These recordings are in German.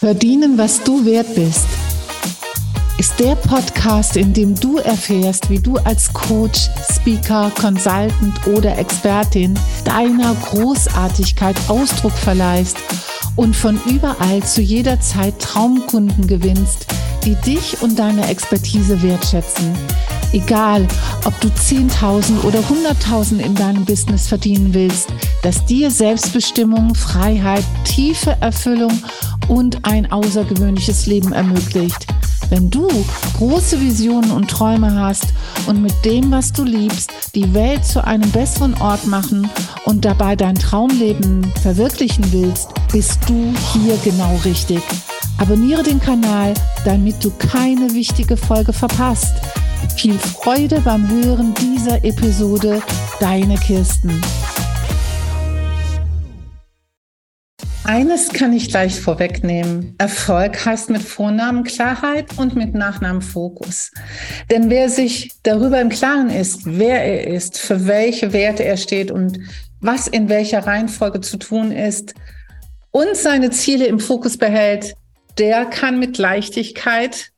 Verdienen, was du wert bist, ist der Podcast, in dem du erfährst, wie du als Coach, Speaker, Consultant oder Expertin deiner Großartigkeit Ausdruck verleihst und von überall zu jeder Zeit Traumkunden gewinnst, die dich und deine Expertise wertschätzen. Egal, ob du 10.000 oder 100.000 in deinem Business verdienen willst, dass dir Selbstbestimmung, Freiheit, tiefe Erfüllung und ein außergewöhnliches Leben ermöglicht. Wenn du große Visionen und Träume hast und mit dem, was du liebst, die Welt zu einem besseren Ort machen und dabei dein Traumleben verwirklichen willst, bist du hier genau richtig. Abonniere den Kanal, damit du keine wichtige Folge verpasst. Viel Freude beim Hören dieser Episode. Deine Kirsten. Eines kann ich gleich vorwegnehmen. Erfolg heißt mit Vornamen Klarheit und mit Nachnamen Fokus. Denn wer sich darüber im Klaren ist, wer er ist, für welche Werte er steht und was in welcher Reihenfolge zu tun ist und seine Ziele im Fokus behält, der kann mit Leichtigkeit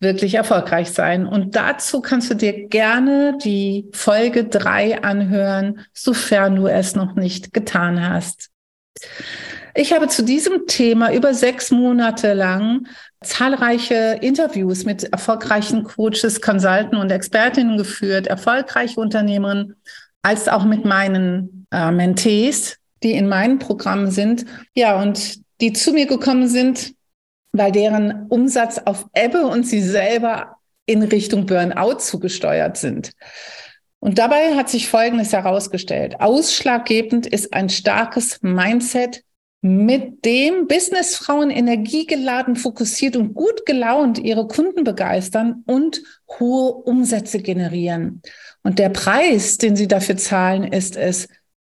wirklich erfolgreich sein. Und dazu kannst du dir gerne die Folge drei anhören, sofern du es noch nicht getan hast. Ich habe zu diesem Thema über sechs Monate lang zahlreiche Interviews mit erfolgreichen Coaches, Consultants und Expertinnen geführt, erfolgreiche Unternehmerinnen, als auch mit meinen äh, Mentees, die in meinem Programm sind. Ja, und die zu mir gekommen sind, weil deren Umsatz auf Ebbe und sie selber in Richtung Burnout zugesteuert sind. Und dabei hat sich Folgendes herausgestellt. Ausschlaggebend ist ein starkes Mindset, mit dem Businessfrauen energiegeladen, fokussiert und gut gelaunt ihre Kunden begeistern und hohe Umsätze generieren. Und der Preis, den sie dafür zahlen, ist es,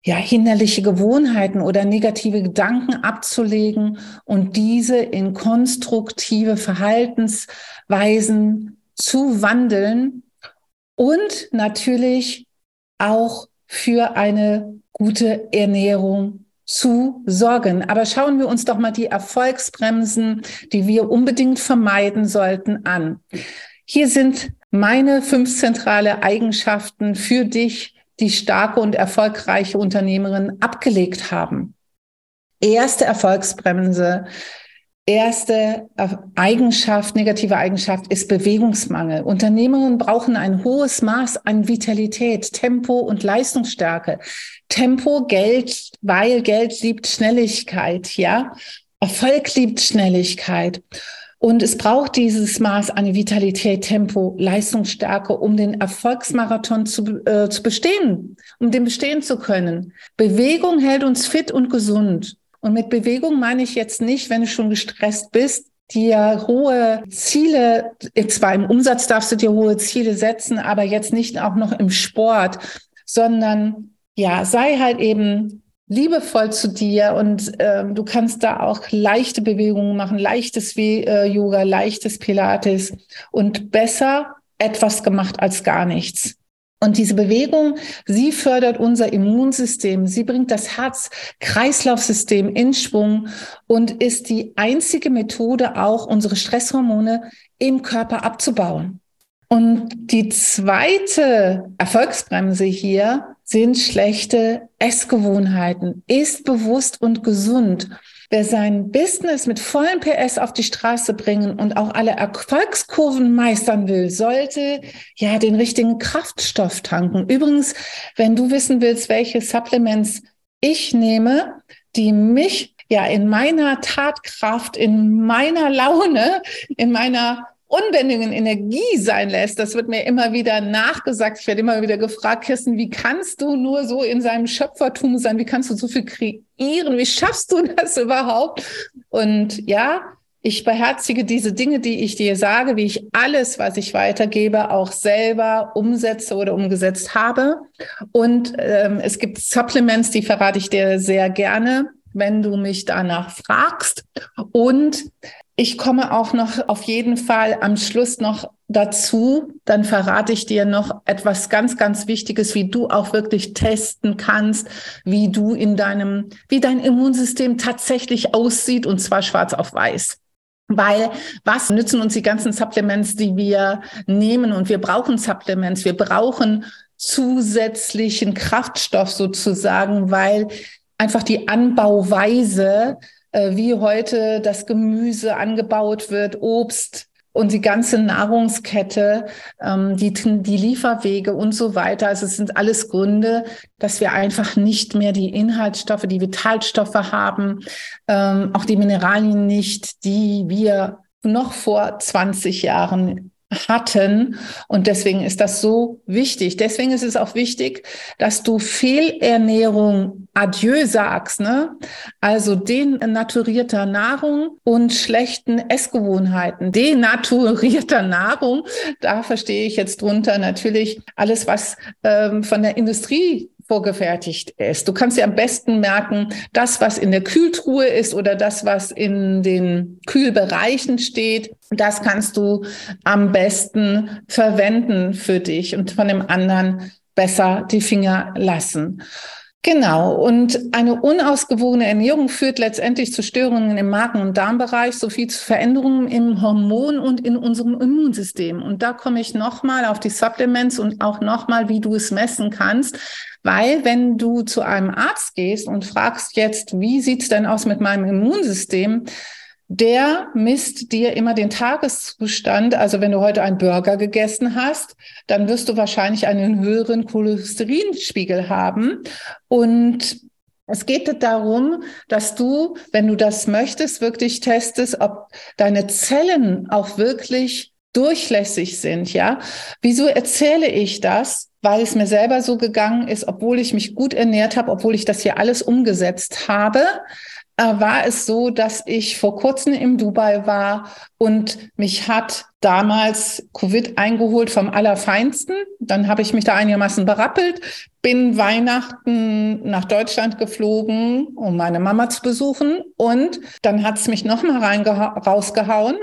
ja, hinderliche Gewohnheiten oder negative Gedanken abzulegen und diese in konstruktive Verhaltensweisen zu wandeln und natürlich auch für eine gute Ernährung zu sorgen. Aber schauen wir uns doch mal die Erfolgsbremsen, die wir unbedingt vermeiden sollten, an. Hier sind meine fünf zentrale Eigenschaften für dich, die starke und erfolgreiche Unternehmerinnen abgelegt haben. Erste Erfolgsbremse, erste Eigenschaft, negative Eigenschaft ist Bewegungsmangel. Unternehmerinnen brauchen ein hohes Maß an Vitalität, Tempo und Leistungsstärke. Tempo, Geld, weil Geld liebt Schnelligkeit, ja. Erfolg liebt Schnelligkeit. Und es braucht dieses Maß an Vitalität, Tempo, Leistungsstärke, um den Erfolgsmarathon zu, äh, zu bestehen, um den bestehen zu können. Bewegung hält uns fit und gesund. Und mit Bewegung meine ich jetzt nicht, wenn du schon gestresst bist, dir hohe Ziele, zwar im Umsatz darfst du dir hohe Ziele setzen, aber jetzt nicht auch noch im Sport, sondern ja, sei halt eben liebevoll zu dir und äh, du kannst da auch leichte Bewegungen machen, leichtes wie äh, Yoga, leichtes Pilates und besser etwas gemacht als gar nichts. Und diese Bewegung, sie fördert unser Immunsystem, sie bringt das Herz-Kreislauf-System in Schwung und ist die einzige Methode, auch unsere Stresshormone im Körper abzubauen. Und die zweite Erfolgsbremse hier sind schlechte Essgewohnheiten. Ist bewusst und gesund. Wer sein Business mit vollem PS auf die Straße bringen und auch alle Erfolgskurven meistern will, sollte ja den richtigen Kraftstoff tanken. Übrigens, wenn du wissen willst, welche Supplements ich nehme, die mich ja in meiner Tatkraft, in meiner Laune, in meiner unbändigen Energie sein lässt. Das wird mir immer wieder nachgesagt. Ich werde immer wieder gefragt, Kirsten, wie kannst du nur so in seinem Schöpfertum sein? Wie kannst du so viel kreieren? Wie schaffst du das überhaupt? Und ja, ich beherzige diese Dinge, die ich dir sage, wie ich alles, was ich weitergebe, auch selber umsetze oder umgesetzt habe. Und ähm, es gibt Supplements, die verrate ich dir sehr gerne, wenn du mich danach fragst. Und ich komme auch noch auf jeden Fall am Schluss noch dazu. Dann verrate ich dir noch etwas ganz, ganz Wichtiges, wie du auch wirklich testen kannst, wie du in deinem, wie dein Immunsystem tatsächlich aussieht und zwar schwarz auf weiß. Weil was nützen uns die ganzen Supplements, die wir nehmen? Und wir brauchen Supplements. Wir brauchen zusätzlichen Kraftstoff sozusagen, weil einfach die Anbauweise, äh, wie heute das Gemüse angebaut wird, Obst, und die ganze Nahrungskette, ähm, die, die Lieferwege und so weiter. Also es sind alles Gründe, dass wir einfach nicht mehr die Inhaltsstoffe, die Vitalstoffe haben, ähm, auch die Mineralien nicht, die wir noch vor 20 Jahren hatten. Und deswegen ist das so wichtig. Deswegen ist es auch wichtig, dass du Fehlernährung adieu sagst, ne? Also denaturierter Nahrung und schlechten Essgewohnheiten. Denaturierter Nahrung, da verstehe ich jetzt drunter natürlich alles, was ähm, von der Industrie vorgefertigt ist. Du kannst dir am besten merken, das, was in der Kühltruhe ist oder das, was in den Kühlbereichen steht, das kannst du am besten verwenden für dich und von dem anderen besser die Finger lassen. Genau. Und eine unausgewogene Ernährung führt letztendlich zu Störungen im Magen- und Darmbereich sowie zu Veränderungen im Hormon und in unserem Immunsystem. Und da komme ich nochmal auf die Supplements und auch nochmal, wie du es messen kannst. Weil wenn du zu einem Arzt gehst und fragst jetzt, wie sieht's denn aus mit meinem Immunsystem, der misst dir immer den Tageszustand. Also wenn du heute einen Burger gegessen hast, dann wirst du wahrscheinlich einen höheren Cholesterinspiegel haben. Und es geht darum, dass du, wenn du das möchtest, wirklich testest, ob deine Zellen auch wirklich durchlässig sind, ja. Wieso erzähle ich das? Weil es mir selber so gegangen ist, obwohl ich mich gut ernährt habe, obwohl ich das hier alles umgesetzt habe, war es so, dass ich vor kurzem im Dubai war und mich hat damals Covid eingeholt vom Allerfeinsten. Dann habe ich mich da einigermaßen berappelt, bin Weihnachten nach Deutschland geflogen, um meine Mama zu besuchen. Und dann hat es mich nochmal rausgehauen.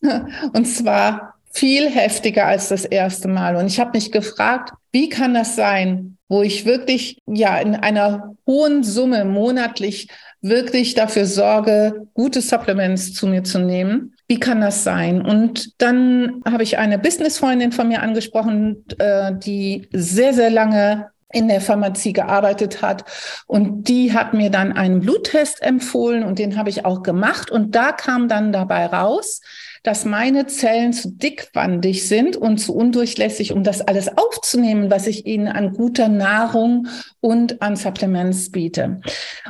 Und zwar viel heftiger als das erste Mal. Und ich habe mich gefragt, wie kann das sein, wo ich wirklich ja in einer hohen Summe monatlich wirklich dafür sorge, gute Supplements zu mir zu nehmen. Wie kann das sein? Und dann habe ich eine Businessfreundin von mir angesprochen, äh, die sehr, sehr lange in der Pharmazie gearbeitet hat. Und die hat mir dann einen Bluttest empfohlen und den habe ich auch gemacht. Und da kam dann dabei raus, dass meine Zellen zu dickwandig sind und zu undurchlässig, um das alles aufzunehmen, was ich ihnen an guter Nahrung und an Supplements biete.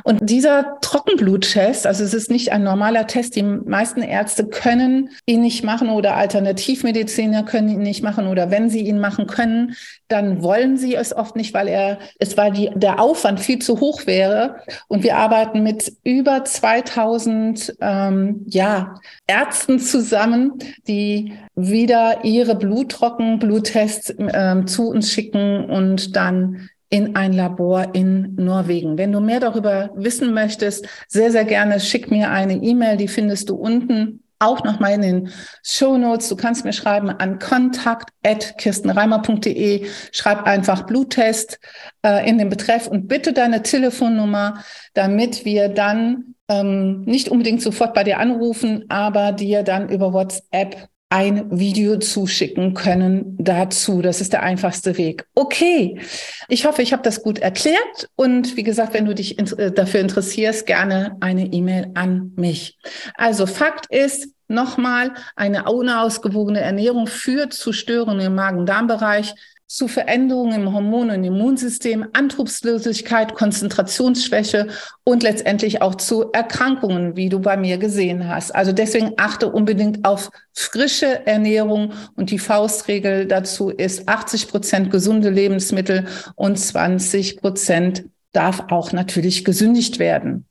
Und dieser Trockenbluttest, also es ist nicht ein normaler Test, die meisten Ärzte können ihn nicht machen oder Alternativmediziner können ihn nicht machen oder wenn sie ihn machen können, dann wollen sie es oft nicht, weil er, es war die, der Aufwand viel zu hoch wäre. Und wir arbeiten mit über 2000, ähm, ja, Ärzten zusammen, die wieder ihre Bluttrocken, Bluttests ähm, zu uns schicken und dann in ein Labor in Norwegen. Wenn du mehr darüber wissen möchtest, sehr, sehr gerne schick mir eine E-Mail, die findest du unten auch nochmal in den Show Notes. Du kannst mir schreiben an kontakt.kirstenreimer.de. Schreib einfach Bluttest äh, in den Betreff und bitte deine Telefonnummer, damit wir dann ähm, nicht unbedingt sofort bei dir anrufen, aber dir dann über WhatsApp ein Video zuschicken können dazu. Das ist der einfachste Weg. Okay, ich hoffe, ich habe das gut erklärt. Und wie gesagt, wenn du dich äh, dafür interessierst, gerne eine E-Mail an mich. Also Fakt ist, nochmal, eine unausgewogene Ernährung führt zu Störungen im Magen-Darm-Bereich, zu Veränderungen im Hormon- und Immunsystem, Antriebslosigkeit, Konzentrationsschwäche und letztendlich auch zu Erkrankungen, wie du bei mir gesehen hast. Also deswegen achte unbedingt auf frische Ernährung und die Faustregel dazu ist 80 Prozent gesunde Lebensmittel und 20 Prozent darf auch natürlich gesündigt werden.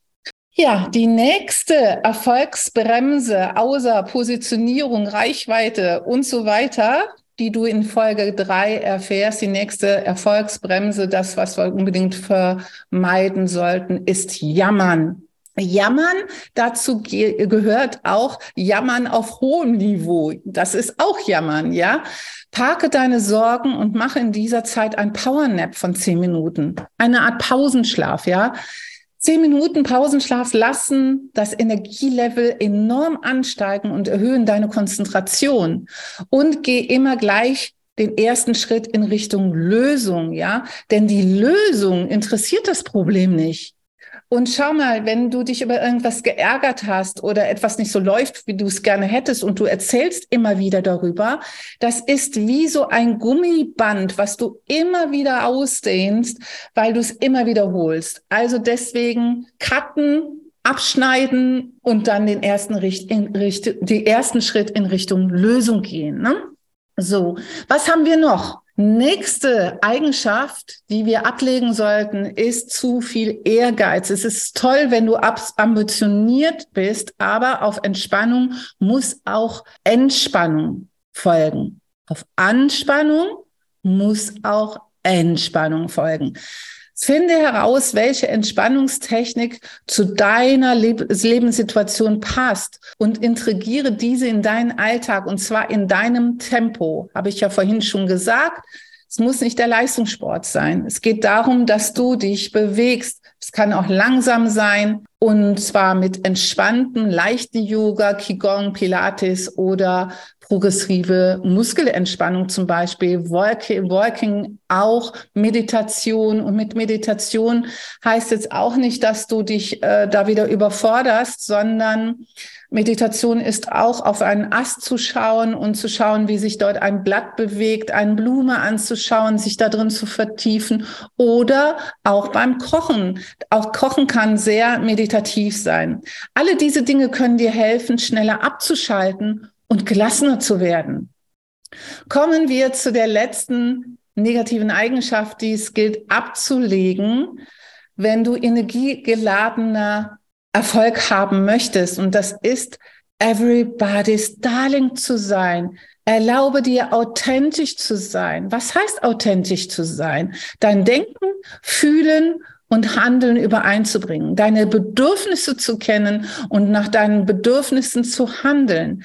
Ja, die nächste Erfolgsbremse außer Positionierung, Reichweite und so weiter, die du in Folge drei erfährst. Die nächste Erfolgsbremse, das, was wir unbedingt vermeiden sollten, ist Jammern. Jammern, dazu ge gehört auch Jammern auf hohem Niveau. Das ist auch Jammern, ja. Parke deine Sorgen und mache in dieser Zeit ein Powernap von zehn Minuten. Eine Art Pausenschlaf, ja. Zehn Minuten Pausenschlaf lassen das Energielevel enorm ansteigen und erhöhen deine Konzentration. Und geh immer gleich den ersten Schritt in Richtung Lösung, ja? Denn die Lösung interessiert das Problem nicht. Und schau mal, wenn du dich über irgendwas geärgert hast oder etwas nicht so läuft, wie du es gerne hättest und du erzählst immer wieder darüber, das ist wie so ein Gummiband, was du immer wieder ausdehnst, weil du es immer wiederholst. Also deswegen cutten, abschneiden und dann den ersten, Richt in Richt die ersten Schritt in Richtung Lösung gehen. Ne? So, was haben wir noch? Nächste Eigenschaft, die wir ablegen sollten, ist zu viel Ehrgeiz. Es ist toll, wenn du ambitioniert bist, aber auf Entspannung muss auch Entspannung folgen. Auf Anspannung muss auch Entspannung folgen. Finde heraus, welche Entspannungstechnik zu deiner Lebenssituation passt und integriere diese in deinen Alltag und zwar in deinem Tempo. Habe ich ja vorhin schon gesagt. Es muss nicht der Leistungssport sein. Es geht darum, dass du dich bewegst. Es kann auch langsam sein und zwar mit entspannten, leichten Yoga, Qigong, Pilates oder progressive Muskelentspannung zum Beispiel, Walking, auch Meditation. Und mit Meditation heißt jetzt auch nicht, dass du dich äh, da wieder überforderst, sondern Meditation ist auch auf einen Ast zu schauen und zu schauen, wie sich dort ein Blatt bewegt, eine Blume anzuschauen, sich da drin zu vertiefen oder auch beim Kochen. Auch Kochen kann sehr meditativ sein. Alle diese Dinge können dir helfen, schneller abzuschalten und gelassener zu werden. Kommen wir zu der letzten negativen Eigenschaft, die es gilt abzulegen, wenn du energiegeladener Erfolg haben möchtest. Und das ist everybody's darling zu sein. Erlaube dir authentisch zu sein. Was heißt authentisch zu sein? Dein Denken, Fühlen und Handeln übereinzubringen, deine Bedürfnisse zu kennen und nach deinen Bedürfnissen zu handeln.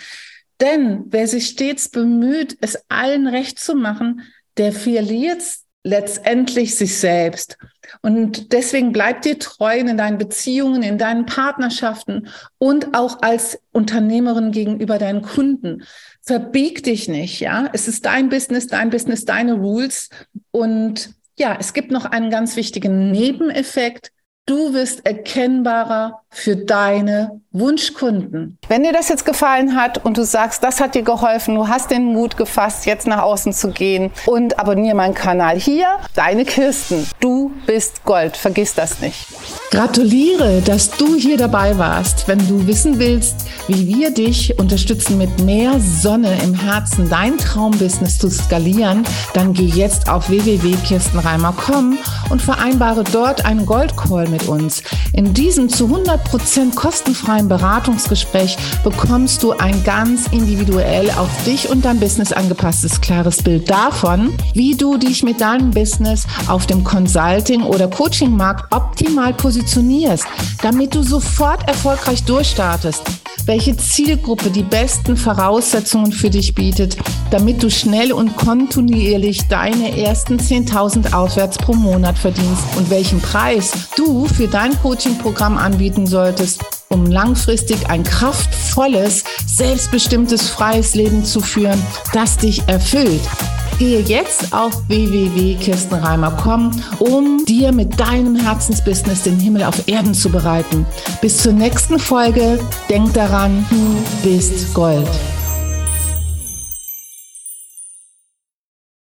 Denn wer sich stets bemüht, es allen recht zu machen, der verliert letztendlich sich selbst. Und deswegen bleib dir treu in deinen Beziehungen, in deinen Partnerschaften und auch als Unternehmerin gegenüber deinen Kunden. Verbieg dich nicht, ja. Es ist dein Business, dein Business, deine Rules. Und ja, es gibt noch einen ganz wichtigen Nebeneffekt. Du wirst erkennbarer für deine Wunschkunden. Wenn dir das jetzt gefallen hat und du sagst, das hat dir geholfen, du hast den Mut gefasst, jetzt nach außen zu gehen und abonniere meinen Kanal hier, deine Kirsten. Du bist Gold, vergiss das nicht. Gratuliere, dass du hier dabei warst. Wenn du wissen willst, wie wir dich unterstützen, mit mehr Sonne im Herzen dein Traumbusiness zu skalieren, dann geh jetzt auf www.kirstenreimer.com und vereinbare dort einen Goldcall mit uns. In diesem zu 100% kostenfreien Beratungsgespräch bekommst du ein ganz individuell auf dich und dein Business angepasstes klares Bild davon, wie du dich mit deinem Business auf dem Consulting- oder Coaching-Markt optimal positionierst positionierst, damit du sofort erfolgreich durchstartest, welche Zielgruppe die besten Voraussetzungen für dich bietet, damit du schnell und kontinuierlich deine ersten 10.000 aufwärts pro Monat verdienst und welchen Preis du für dein Coaching-Programm anbieten solltest, um langfristig ein kraftvolles, selbstbestimmtes, freies Leben zu führen, das dich erfüllt. Gehe jetzt auf www.kirstenreimer.com, um dir mit deinem Herzensbusiness den Himmel auf Erden zu bereiten. Bis zur nächsten Folge. Denk daran, du bist Gold.